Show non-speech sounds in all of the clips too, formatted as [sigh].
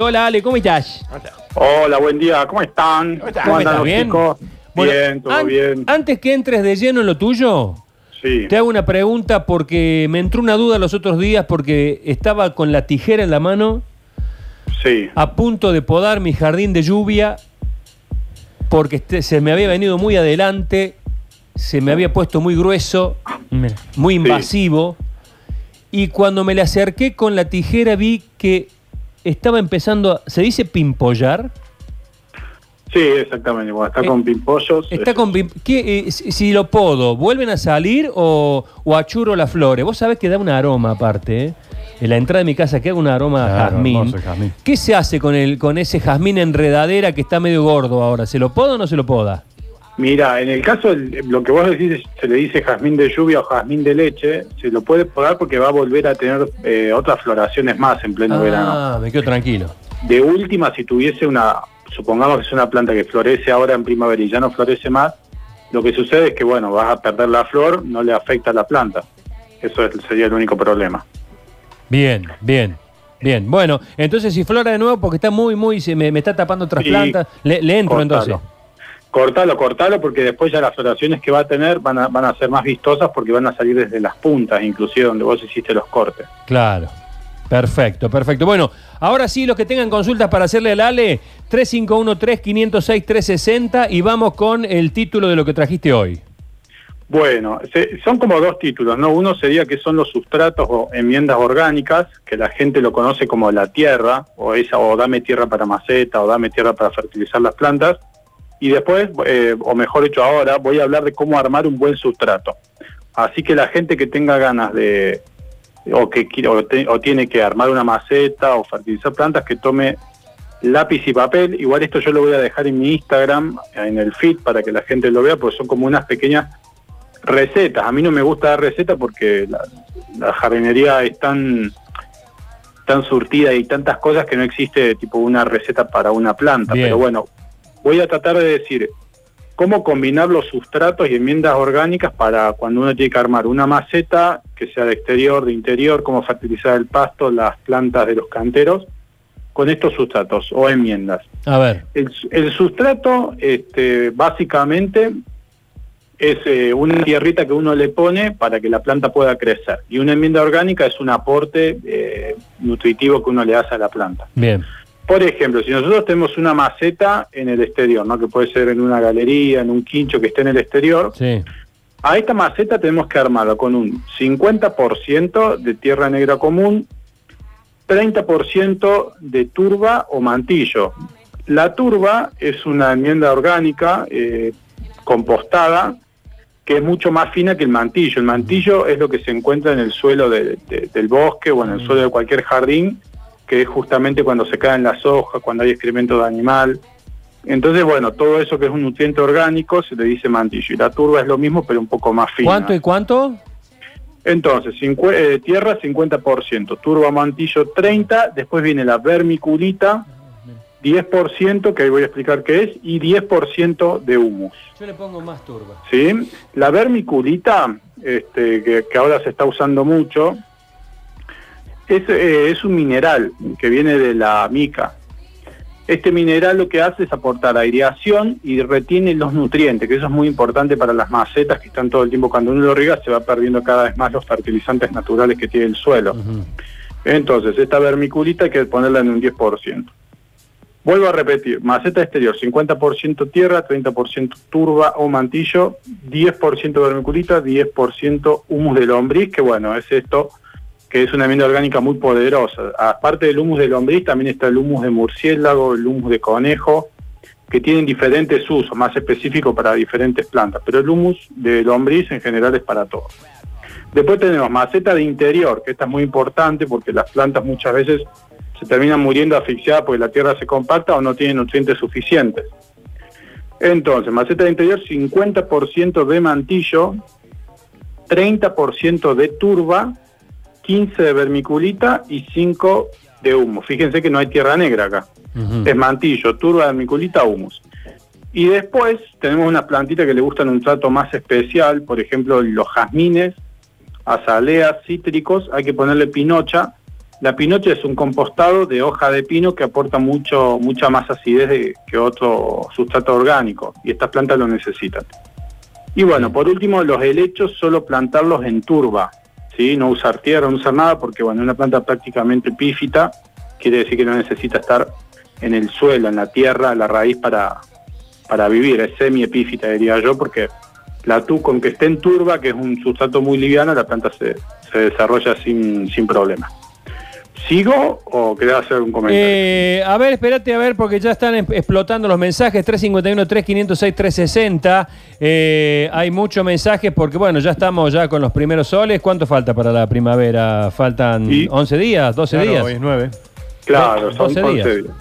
Hola Ale, ¿cómo estás? Hola, buen día, ¿cómo están? ¿Cómo andan estás? los ¿Bien? chicos? Bueno, bien, todo an- bien. Antes que entres de lleno en lo tuyo, Sí, te hago una pregunta porque me entró una duda los otros días porque estaba con la tijera en la mano sí. a punto de podar mi jardín de lluvia porque este- se me había venido muy adelante, se me había puesto muy grueso, muy invasivo y cuando me le acerqué con la tijera vi que estaba empezando, a- ¿se dice pimpollar? Sí, exactamente. Bueno, está Eh, con pimpollos. Está eh, con pim- ¿qué, eh, si si lo podo, ¿vuelven a salir o, o achuro las flores? Vos sabés que da un aroma aparte, ¿eh? En la entrada de mi casa queda un aroma a Claro, jazmín. hermoso el jazmín. ¿Qué se hace con el con ese jazmín enredadera que está medio gordo ahora? ¿Se lo poda o no se lo poda? Mira, en el caso, lo que vos decís, se le dice jazmín de lluvia o jazmín de leche, se lo puede podar porque va a volver a tener eh, otras floraciones más en pleno verano. Ah, me quedo tranquilo. De última, si tuviese una, supongamos que es una planta que florece ahora en primavera y ya no florece más, lo que sucede es que, bueno, vas a perder la flor, no le afecta a la planta. Eso es- sería el único problema. Bien, bien. Bien, bueno, entonces si flora de nuevo porque está muy, muy, se me, me está tapando otras Sí, plantas, le, le entro Cortalo. entonces. Cortalo, cortalo, porque después ya las floraciones que va a tener van a, van a ser más vistosas porque van a salir desde las puntas, inclusive donde vos hiciste los cortes. Claro. Perfecto, perfecto. Bueno, ahora sí, los que tengan consultas para hacerle al Ale, 351-3506-360 y vamos con el título de lo que trajiste hoy. Bueno, se- son como dos títulos, ¿no? Uno sería que son los sustratos o enmiendas orgánicas, que la gente lo conoce como la tierra, o esa, o dame tierra para maceta, o dame tierra para fertilizar las plantas. Y después, eh, o mejor dicho ahora, voy a hablar de cómo armar un buen sustrato. Así que la gente que tenga ganas de, o que quiere- o, te- o tiene que armar una maceta o fertilizar plantas, que tome lápiz y papel. Igual esto yo lo voy a dejar en mi Instagram, en el feed, para que la gente lo vea, porque son como unas pequeñas recetas. A mí no me gusta dar recetas porque la, la jardinería es tan tan surtida y tantas cosas que no existe tipo una receta para una planta. Bien. Pero bueno, voy a tratar de decir cómo combinar los sustratos y enmiendas orgánicas para cuando uno tiene que armar una maceta que sea de exterior, de interior, cómo fertilizar el pasto, las plantas de los canteros con estos sustratos o enmiendas. A ver, El, el sustrato, este, básicamente, es eh, una tierrita que uno le pone para que la planta pueda crecer. Y una enmienda orgánica es un aporte eh, nutritivo que uno le hace a la planta. bien. Por ejemplo, si nosotros tenemos una maceta en el exterior, ¿no? que puede ser en una galería, en un quincho que esté en el exterior, Sí. a esta maceta tenemos que armarla con un 50% de tierra negra común, 30% de turba o mantillo. La turba es una enmienda orgánica eh, compostada que es mucho más fina que el mantillo. El mantillo es lo que se encuentra en el suelo de- de- del bosque o en el suelo de cualquier jardín, que es justamente cuando se caen las hojas, cuando hay excremento de animal. Entonces, bueno, todo eso que es un nutriente orgánico se le dice mantillo. Y la turba es lo mismo, pero un poco más fina. ¿Cuánto y cuánto? Entonces, cincue- eh, tierra 50%, turba mantillo 30%, después viene la vermiculita 10%, que ahí voy a explicar qué es, y 10% de humus. Yo le pongo más turba. ¿sí? La vermiculita, este, que, que ahora se está usando mucho, es, eh, es un mineral que viene de la mica. Este mineral lo que hace es aportar aireación y retiene los nutrientes, que eso es muy importante para las macetas que están todo el tiempo, cuando uno lo riega se va perdiendo cada vez más los fertilizantes naturales que tiene el suelo. Entonces, esta vermiculita hay que ponerla en un 10%. Vuelvo a repetir, maceta exterior, 50% tierra, 30% turba o mantillo, 10% vermiculita, 10% humus de lombriz, que bueno, es esto que es una enmienda orgánica muy poderosa. Aparte del humus de lombriz, también está el humus de murciélago, el humus de conejo, que tienen diferentes usos, más específicos para diferentes plantas, pero el humus de lombriz en general es para todos. Después tenemos maceta de interior, que esta es muy importante porque las plantas muchas veces se terminan muriendo asfixiadas porque la tierra se compacta o no tiene nutrientes suficientes. Entonces, maceta de interior, 50% de mantillo, 30% de turba, 15 de vermiculita y 5 de humus. Fíjense que no hay tierra negra acá. Es mantillo, turba, vermiculita, humus. Y después tenemos unas plantitas que le gustan un trato más especial, por ejemplo, los jazmines, azaleas, cítricos, hay que ponerle pinocha, La pinocha es un compostado de hoja de pino que aporta mucho, mucha más acidez de- que otro sustrato orgánico y estas plantas lo necesitan. Y bueno, por último, los helechos solo plantarlos en turba, ¿sí? no usar tierra, no usar nada, porque bueno, una planta prácticamente epífita, quiere decir que no necesita estar en el suelo, en la tierra, la raíz para, para vivir, es semi-epífita diría yo, porque la tu con que esté en turba, que es un sustrato muy liviano, la planta se, se desarrolla sin, sin problema. ¿Sigo o querés hacer un comentario? Eh, a ver, espérate, a ver, porque ya están em- explotando los mensajes. 351-3506-360. Eh, hay muchos mensajes porque, bueno, ya estamos ya con los primeros soles. ¿Cuánto falta para la primavera? ¿Faltan Y- 11 días? ¿12 Claro, días? hoy es 9. claro, son 12 días. 11 días.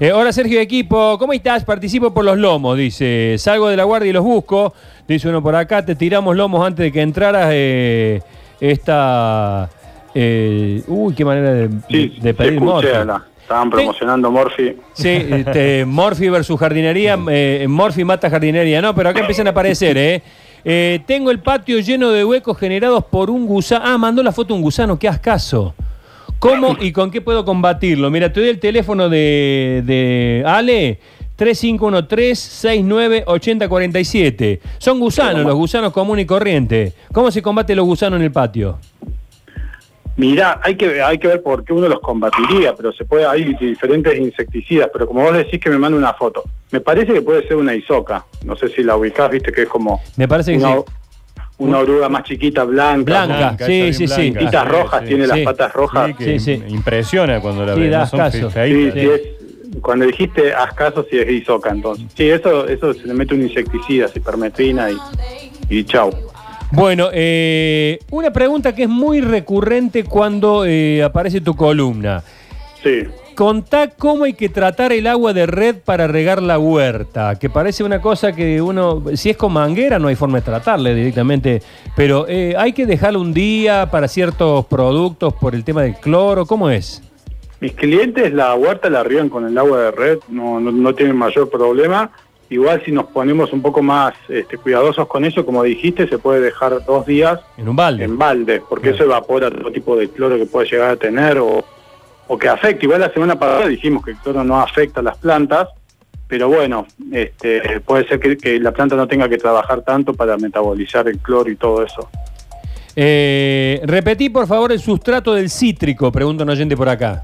Eh, hola Sergio Equipo, ¿cómo estás? Participo por los lomos, dice. Salgo de la guardia y los busco. Dice uno por acá, te tiramos lomos antes de que entraras eh, esta... eh, uy, qué manera de, Sí, de pedir Morphy. estaban promocionando Morphy. Sí, este, [laughs] Morphy versus jardinería. Eh, Morphy mata jardinería. No, pero acá empiezan a aparecer, ¿eh? Eh, tengo el patio lleno de huecos generados por un gusano. Ah, mandó la foto un gusano, qué ascaso. ¿Cómo y con qué puedo combatirlo? Mira, te doy el teléfono de, de Ale. 3513-698047. Son gusanos, los gusanos comunes y corrientes. ¿Cómo se combate los gusanos en el patio? Mirá, hay que, hay que ver por qué uno los combatiría, pero se puede, hay diferentes insecticidas, pero como vos decís que me manda una foto, me parece que puede ser una isoca, no sé si la ubicás, viste que es como Me parece que una, sí. una oruga más chiquita, blanca, Blanca, Blanca, sí, sí, sí. patitas sí, rojas, sí. tiene las Sí. patas rojas. Sí, que Sí, impresiona cuando la Sí, ves. da ¿no? Son ascaso. Sí, feitas. sí, es, cuando dijiste haz caso, sí es isoca entonces. Sí, eso, eso se le mete un insecticida, cipermetrina y, y chau. Bueno, eh, una pregunta que es muy recurrente cuando eh, aparece tu columna. Sí. Contá cómo hay que tratar el agua de red para regar la huerta, que parece una cosa que uno, si es con manguera no hay forma de tratarle directamente, pero eh, hay que dejarlo un día para ciertos productos por el tema del cloro, ¿cómo es? Mis clientes la huerta la rían con el agua de red, no, no, no tienen mayor problema. Igual si nos ponemos un poco más este, cuidadosos con eso, como dijiste, se puede dejar dos días En un balde. en balde, porque eso evapora todo tipo de cloro que puede llegar a tener o, o que afecta. Igual la semana pasada dijimos que el cloro no afecta a las plantas, pero bueno, este, puede ser que, que la planta no tenga que trabajar tanto para metabolizar el cloro y todo eso. Eh, repetí por favor el sustrato del cítrico, pregunta un oyente por acá.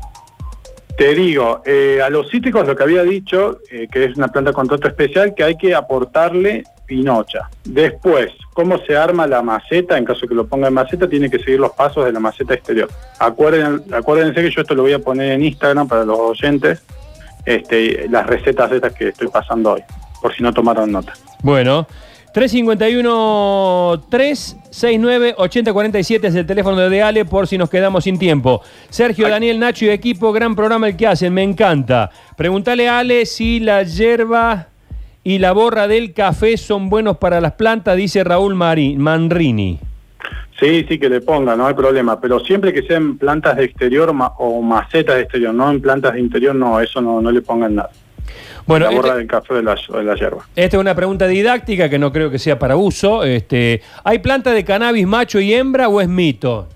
Te digo, eh, a los cítricos lo que había dicho, eh, que es una planta con trato especial, que hay que aportarle pinocha. Después, cómo se arma la maceta, en caso que lo ponga en maceta, tiene que seguir los pasos de la maceta exterior. Acuérden, acuérdense que yo esto lo voy a poner en Instagram para los oyentes, este, las recetas estas que estoy pasando hoy, por si no tomaron nota. Bueno, 351-369-8047 es el teléfono de Ale por si nos quedamos sin tiempo. Sergio, Ay. Daniel, Nacho y equipo, gran programa el que hacen, me encanta. Preguntale a Ale si la hierba y la borra del café son buenos para las plantas, dice Raúl Mari- Manrini. Sí, sí, que le ponga, no hay problema, pero siempre que sean plantas de exterior ma- o macetas de exterior, no en plantas de interior, no, eso no, no le pongan nada. Bueno, la borra este- del café de la, de la hierba. Esta es una pregunta didáctica que no creo que sea para uso. Este, ¿Hay planta de cannabis macho y hembra o es mito?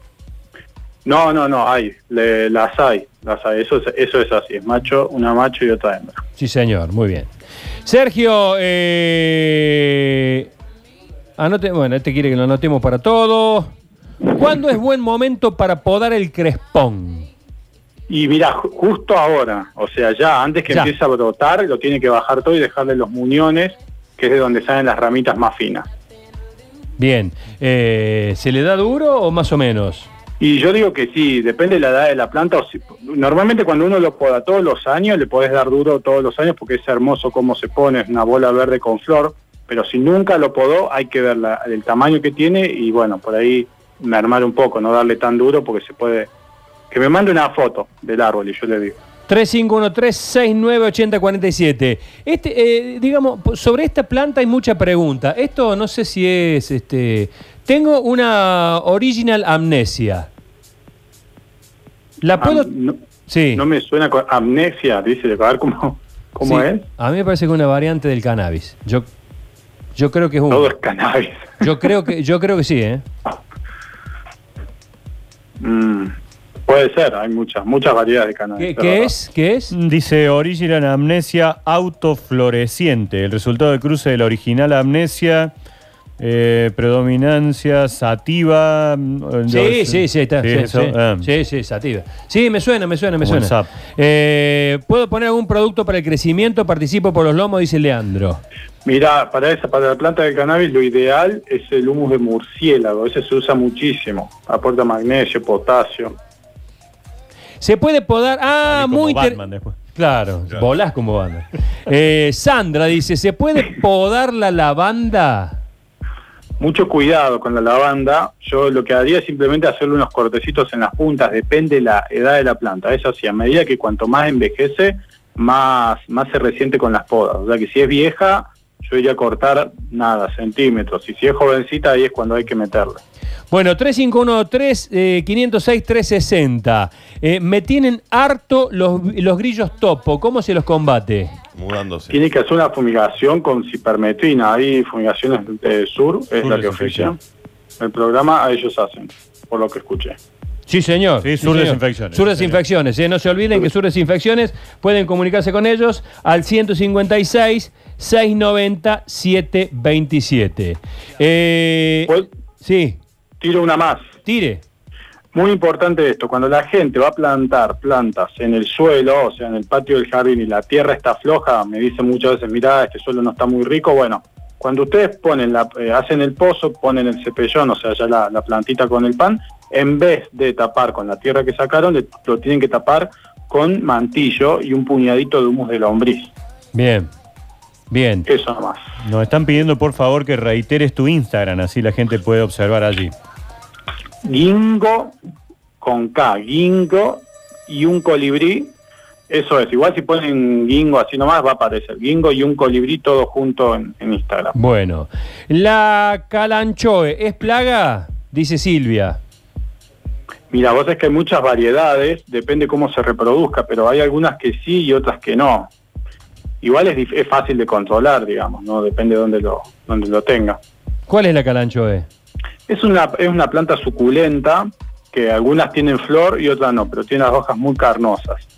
No, no, no, hay, le- las hay, las hay, eso es, eso es así, es macho, una macho y otra hembra. Sí, señor, muy bien. Sergio, eh, anote, bueno, este quiere que lo anotemos para todo. ¿Cuándo es buen momento para podar el crespón? Y mira, ju- justo ahora, o sea, ya antes que Ya. empiece a brotar, lo tiene que bajar todo y dejarle los muñones, que es de donde salen las ramitas más finas. Bien, eh, ¿se le da duro o más o menos? Y yo digo que sí, depende de la edad de la planta. O si- normalmente cuando uno lo poda todos los años, le podés dar duro todos los años porque es hermoso cómo se pone, es una bola verde con flor. Pero si nunca lo podó, hay que ver la- el tamaño que tiene y bueno, por ahí mermar un poco, no darle tan duro porque se puede... Que me mande una foto del árbol y yo le digo. 3513-698047. Este, eh, digamos, sobre esta planta hay mucha pregunta. Esto no sé si es, este, tengo una original amnesia. ¿La puedo? Am- no, sí. no me suena con amnesia, dice, a ver cómo, cómo Sí, es. A mí me parece que es una variante del cannabis. Yo, yo creo que es un. Todo es cannabis. Yo creo que, yo creo que sí, ¿eh? [laughs] Mm. Puede ser, hay muchas, muchas variedades de cannabis. ¿Qué, es qué es? ¿Qué es? Dice Original Amnesia autofloreciente. El resultado de cruce de la original amnesia, eh, predominancia sativa. mm, Sí, sí, sí, está. Sí, ah. sí, sí, sativa. Sí, me suena, me suena, me Como suena. Eh, ¿Puedo poner algún producto para el crecimiento? Participo por los lomos, dice Leandro. Mira, para esa, para la planta del cannabis lo ideal es el humus de murciélago, ese se usa muchísimo, aporta magnesio, potasio. ¿Se puede podar? Ah, como muy inter- Batman después. Claro, volás como banda. Eh, Sandra dice, ¿se puede podar la lavanda? Mucho cuidado con la lavanda, yo lo que haría es simplemente hacerle unos cortecitos en las puntas, depende de la edad de la planta, es así, a medida que cuanto más envejece, más, más se resiente con las podas, o sea que si es vieja, yo iría a cortar nada, centímetros, y si es jovencita, ahí es cuando hay que meterle. Bueno, 351-506-360. Eh, me tienen harto los, los grillos topo. ¿Cómo se los combate? Mudándose. Tiene que hacer una fumigación con cipermetrina. Hay fumigaciones de Sur, es Sur la que oficia. El programa a ellos hacen, por lo que escuché. Sí, señor. Sí, Sur señor. Desinfecciones. Sur Sí, Desinfecciones. eh, No se olviden que Sur Desinfecciones pueden comunicarse con ellos al 156 690 727. Eh, sí, tiro una más. tire. Muy importante esto, cuando la gente va a plantar plantas en el suelo, o sea, en el patio del jardín y la tierra está floja, me dicen muchas veces, mira, este suelo no está muy rico, bueno, cuando ustedes ponen la, eh, hacen el pozo, ponen el cepellón, o sea, ya la, la plantita con el pan, en vez de tapar con la tierra que sacaron, le- lo tienen que tapar con mantillo y un puñadito de humus de lombriz. Bien, bien. Eso nomás. Nos están pidiendo por favor que reiteres tu Instagram, así la gente puede observar allí. Guingo con K, guingo y un colibrí. Eso es, igual si ponen guingo así nomás va a aparecer. Guingo y un colibrí todo junto en, en Instagram. Bueno, la calanchoe, ¿es plaga? Dice Silvia. Mira, vos es que hay muchas variedades, depende cómo se reproduzca, pero hay algunas que sí y otras que no. Igual es, fácil de controlar, digamos, ¿no? Depende de dónde lo, dónde lo tenga. ¿Cuál es la calanchoe? Es una, es una planta suculenta que algunas tienen flor y otras no, pero tiene las hojas muy carnosas.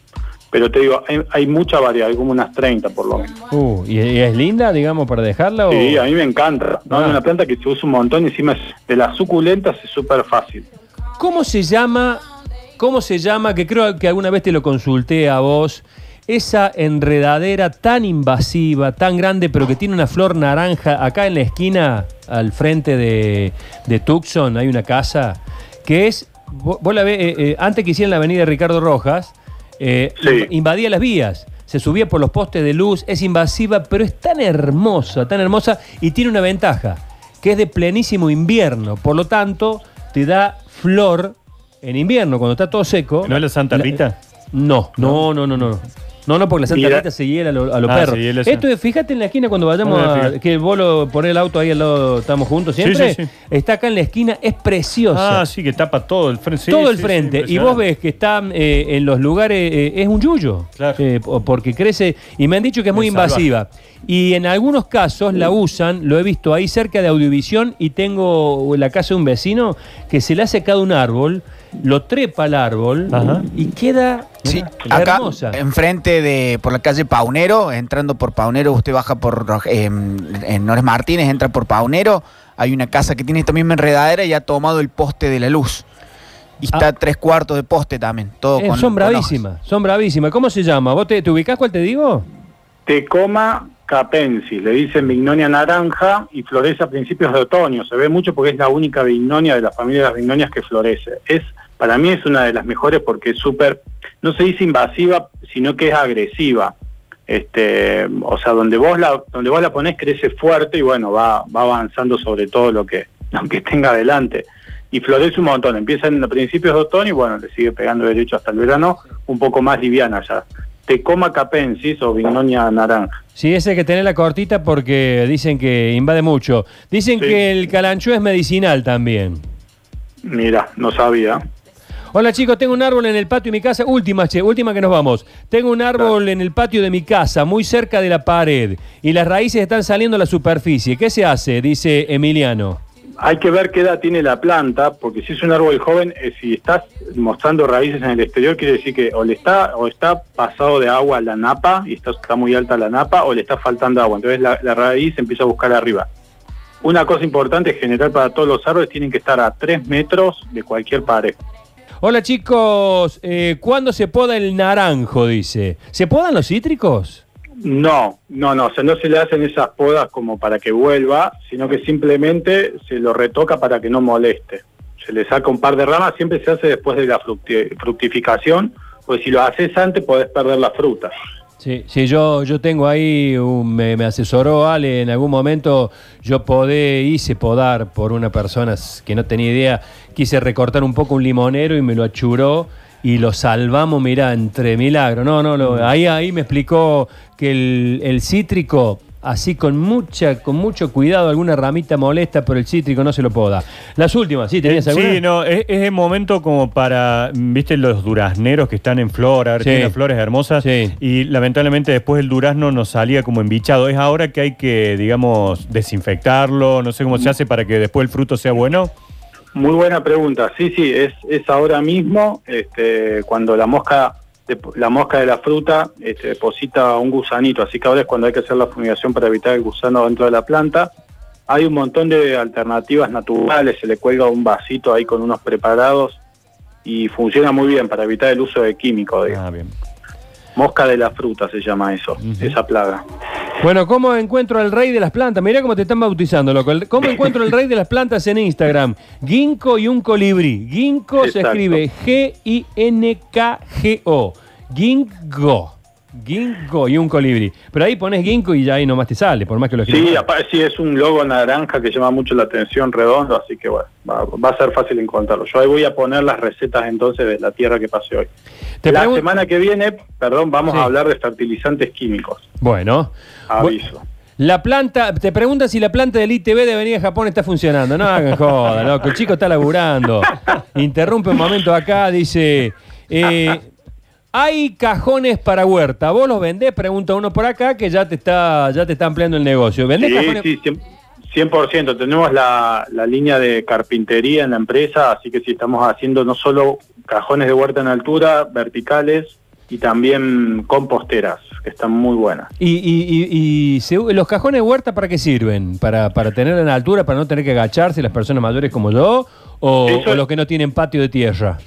Pero te digo, hay, hay mucha variedad, hay como unas 30 por lo menos. Uh, ¿y, y es linda, digamos, para dejarla? O... Sí, a mí me encanta. ¿no? Ah. Es una planta que se usa un montón y encima de las suculentas es súper fácil. ¿Cómo se llama? ¿Cómo se llama? Que creo que alguna vez te lo consulté a vos. Esa enredadera tan invasiva, tan grande, pero que tiene una flor naranja. Acá en la esquina, al frente de, de Tucson, hay una casa que es. Vos, vos la ves, eh, eh, antes que hicieran la avenida Ricardo Rojas, eh, Sí. invadía las vías. Se subía por los postes de luz, es invasiva, pero es tan hermosa, tan hermosa y tiene una ventaja, que es de plenísimo invierno. Por lo tanto, te da flor en invierno, cuando está todo seco. ¿No es la Santa Rita? No, no, no, no, no. No, no, porque la Santa. Rita se hiela a, lo- a los Ah, perros. Esto es, fíjate en la esquina cuando vayamos a. Que vos lo ponés el auto ahí al lado, estamos juntos siempre. Sí. Está acá en la esquina, es preciosa. Ah, sí, que tapa todo el frente. todo el frente. y vos ves que está eh, en los lugares, eh, es un yuyo. Claro. Eh, po- porque crece. Y me han dicho que es muy Es salvaje. invasiva. Y en algunos casos la usan, lo he visto ahí cerca de Audiovisión y tengo en la casa de un vecino que se le ha secado un árbol, lo trepa al árbol Ajá. y queda Sí, mirá, acá hermosa. enfrente de por la calle Paunero, entrando por Paunero, usted baja por eh, en Nores Martínez, entra por Paunero, hay una casa que tiene esta misma enredadera y ha tomado el poste de la luz. Y está Ah. tres cuartos de poste también, todo Eh, con son bravísimas, son bravísimas. ¿Cómo se llama? ¿Vos te, te ubicás cuál te digo? Tecoma capensis, le dicen vignonia naranja y florece a principios de otoño. Se ve mucho porque es la única vignonia de la familia de las vignonias que florece. Es, para mí es una de las mejores porque es súper, no se dice invasiva, sino que es agresiva. Este, o sea, donde vos la, donde vos la ponés crece fuerte y bueno, va, va avanzando sobre todo lo que, lo que tenga adelante. Y florece un montón, empieza en principios de otoño y bueno, le sigue pegando derecho hasta el verano, un poco más liviana ya. Tecoma capensis o vignonia naranja. Sí, ese hay que tener la cortita porque dicen que invade mucho. Dicen Sí. que el calancho es medicinal también. Mira, no sabía. Hola chicos, tengo un árbol en el patio de mi casa. Última, che, última que nos vamos. Tengo un árbol en el patio de mi casa, muy cerca de la pared, y las raíces están saliendo a la superficie. ¿Qué se hace? Dice Emiliano. Hay que ver qué edad tiene la planta, porque si es un árbol joven, eh, si estás mostrando raíces en el exterior, quiere decir que o le está o está pasado de agua la napa y está, muy alta la napa, o le está faltando agua. Entonces la, la raíz empieza a buscar arriba. Una cosa importante general para todos los árboles, tienen que estar a 3 metros de cualquier pared. Hola chicos, eh, ¿cuándo se poda el naranjo? Dice. ¿Se podan los cítricos? No, no, no, o sea, no se le hacen esas podas como para que vuelva, sino que simplemente se lo retoca para que no moleste. Se le saca un par de ramas, siempre se hace después de la fructi- fructificación, porque si lo haces antes podés perder la fruta. Sí, sí, yo, yo tengo ahí, un- me, me asesoró Ale en algún momento, yo podé, hice podar por una persona que no tenía idea, quise recortar un poco un limonero y me lo achuró y lo salvamos, mirá, entre milagros. No, no, lo- ahí, ahí me explicó que el, el cítrico, así con mucha, con mucho cuidado, alguna ramita molesta, pero el cítrico no se lo poda. Las últimas, ¿sí? ¿Tenías alguna? Sí, no, es, es el momento como para, mm, viste, los durazneros que están en flor, ahora Sí. tienen flores hermosas, Sí. y lamentablemente después el durazno nos salía como embichado. Es ahora que hay que, digamos, desinfectarlo, no sé cómo se hace para que después el fruto sea bueno. Muy buena pregunta. Sí, sí, es, es ahora mismo este, cuando la mosca dep- la mosca de la fruta este, deposita un gusanito, así que ahora es cuando hay que hacer la fumigación para evitar el gusano dentro de la planta. Hay un montón de alternativas naturales, se le cuelga un vasito ahí con unos preparados y funciona muy bien para evitar el uso de químicos. digamos. Ah. Mosca de la fruta se llama eso, esa plaga. Bueno, ¿cómo encuentro al rey de las plantas? Mirá cómo te están bautizando, loco. ¿Cómo encuentro el rey de las plantas en Instagram? Ginkgo y un colibrí. Ginkgo se escribe G-I-N-K-G-O. Ginkgo. Ginkgo y un colibrí. Pero ahí pones Ginkgo y ya ahí nomás te sale, por más que lo Sí, escribas. aparte sí es un logo naranja que llama mucho la atención, redondo, así que bueno, va, va a ser fácil encontrarlo. Yo ahí voy a poner las recetas entonces de la tierra que pasé hoy. Te la semana que viene, perdón, vamos Sí. a hablar de fertilizantes químicos. Bueno. Aviso. La planta, te preguntan si la planta del ITV de Avenida Japón está funcionando. No hagan [laughs] joda, loco. El chico está laburando. Interrumpe un momento acá, dice. eh, hay cajones para huerta. ¿Vos los vendés? Pregunta uno por acá que ya te está, ya te está ampliando el negocio. ¿Vendés Sí, cajones? sí, cien- 100%. Tenemos la, la línea de carpintería en la empresa, así que sí estamos haciendo no solo cajones de huerta en altura, verticales, y también composteras, que están muy buenas. ¿Y, y- y- y se- los cajones de huerta para qué sirven? ¿Para, ¿Para tener en altura, para no tener que agacharse las personas mayores como yo? ¿O, Eso- o los que no tienen patio de tierra?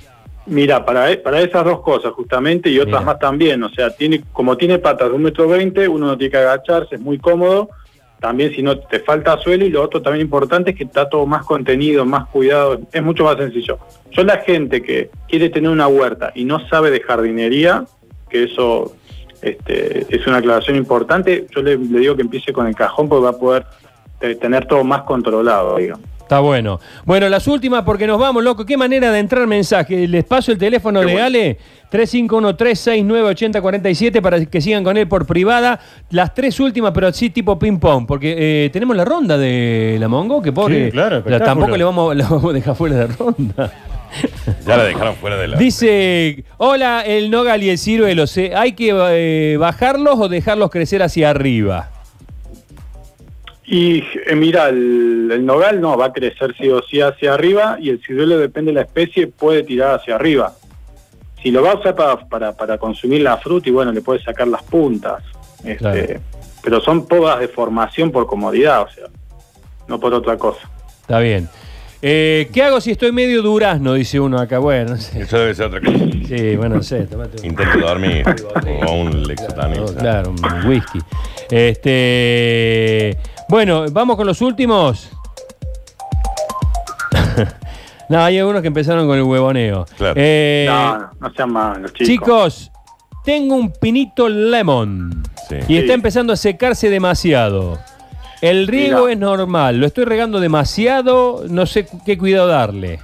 Mira, para, e- para esas dos cosas justamente y otras Mira. más también, o sea, tiene como tiene patas de un metro veinte, uno no tiene que agacharse, es muy cómodo, también si no te falta suelo y lo otro también importante es que está todo más contenido, más cuidado, es mucho más sencillo. Yo la gente que quiere tener una huerta y no sabe de jardinería, que eso este, es una aclaración importante, yo le, le digo que empiece con el cajón porque va a poder eh, tener todo más controlado, digamos. Está bueno. Bueno, las últimas porque nos vamos, loco. ¿Qué manera de entrar mensaje? Les paso el teléfono Qué de bueno. Ale, 351-369-8047 para que sigan con él por privada. Las tres últimas, pero sí tipo ping-pong, porque eh, tenemos la ronda de la Mongo, que pobre. Sí, claro, la- tampoco le vamos, la vamos a dejar fuera de ronda. Ya la dejaron fuera de la. Dice, hola, el nogal y el ciruelo, ¿se- ¿hay que eh, bajarlos o dejarlos crecer hacia arriba? Y eh, mira, el, el nogal no, va a crecer sí o sí hacia arriba y el ciruelo depende de la especie, puede tirar hacia arriba. Si lo va a usar para, para, para consumir la fruta y bueno, le puede sacar las puntas. Este, Claro. Pero son podas de formación por comodidad, o sea, no por otra cosa. Está bien. Eh, ¿Qué hago si estoy medio durazno? Dice uno acá. Bueno, no sé. Eso debe ser otra cosa. Sí, bueno, no sé. tomate un- Intento dormir. o un Lexotanil. No, claro, un whisky. Este, bueno, vamos con los últimos. [laughs] no, hay algunos que empezaron con el huevoneo. Claro. Eh, no, no, no sean malos, chicos. chicos, tengo un pinito lemon Sí. y está empezando a secarse demasiado. El riego Mira. es normal, lo estoy regando demasiado, no sé qué cuidado darle.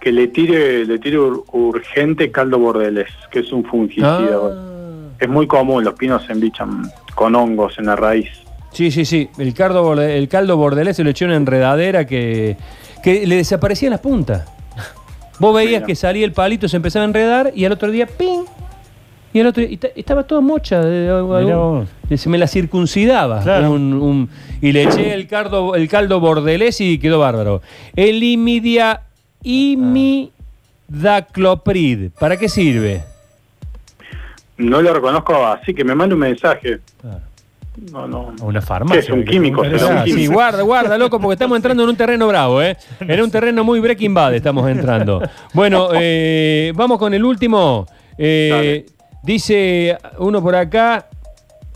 Que le tire, le tire ur- urgente caldo bordelés, que es un fungicida. Ah. Es muy común, los pinos se embichan con hongos en la raíz. Sí, sí, sí. El caldo, borde- el caldo bordelés se lo echó una enredadera que, que le desaparecían las puntas. Vos veías Mira. que salía el palito, se empezaba a enredar y al otro día ¡ping! Y el otro y ta- estaba toda mocha. de- se me la circuncidaba. Claro. Un- un- y le eché el caldo, el caldo bordelés y quedó bárbaro. El imidia, imidacloprid. ¿Para qué sirve? No lo reconozco así, que me mande un mensaje. Claro. No, no. Una farmacia. ¿Qué es un químico? Será un Ah, sí, químico. guarda, guarda, loco, porque estamos [laughs] entrando en un terreno bravo, ¿eh? En un terreno muy Breaking Bad estamos entrando. Bueno, [laughs] eh, vamos con el último. Eh, dice uno por acá.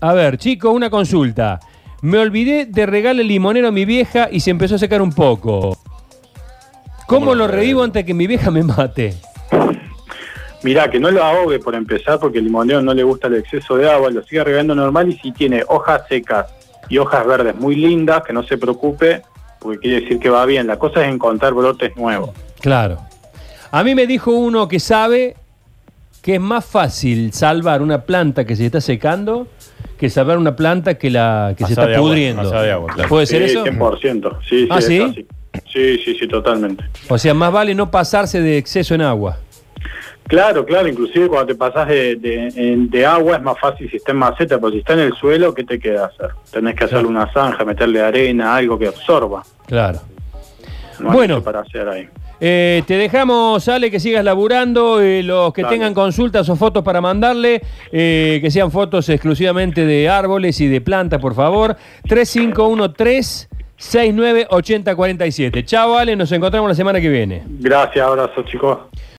A ver, chico, una consulta. Me olvidé de regalar limonero a mi vieja y se empezó a secar un poco. ¿Cómo ¿Cómo lo revivo antes que mi vieja me mate? Mirá, que no lo ahogue por empezar, porque el limonero no le gusta el exceso de agua, lo sigue regando normal y si tiene hojas secas y hojas verdes muy lindas, que no se preocupe, porque quiere decir que va bien. La cosa es encontrar brotes nuevos. Claro. A mí me dijo uno que sabe que es más fácil salvar una planta que se está secando que salvar una planta que la que se está de agua, pudriendo. pasada de agua, claro. ¿Puede ser sí, eso? 100%. Sí, sí, ¿Ah, sí? así. Sí, sí, sí, totalmente. O sea, más vale no pasarse de exceso en agua. Claro, claro, inclusive cuando te pasas de, de, en- de agua es más fácil si está en maceta, pero si está en el suelo, ¿qué te queda hacer? Tenés que hacerle una zanja, meterle arena, algo que absorba. Claro. No Bueno. para hacer ahí. Eh, te dejamos, Ale, que sigas laburando. eh, los que Dale. tengan consultas o fotos para mandarle, eh, que sean fotos exclusivamente de árboles y de plantas, por favor. 3513 698047. Chao, Ale, nos encontramos la semana que viene. Gracias, abrazo, chicos.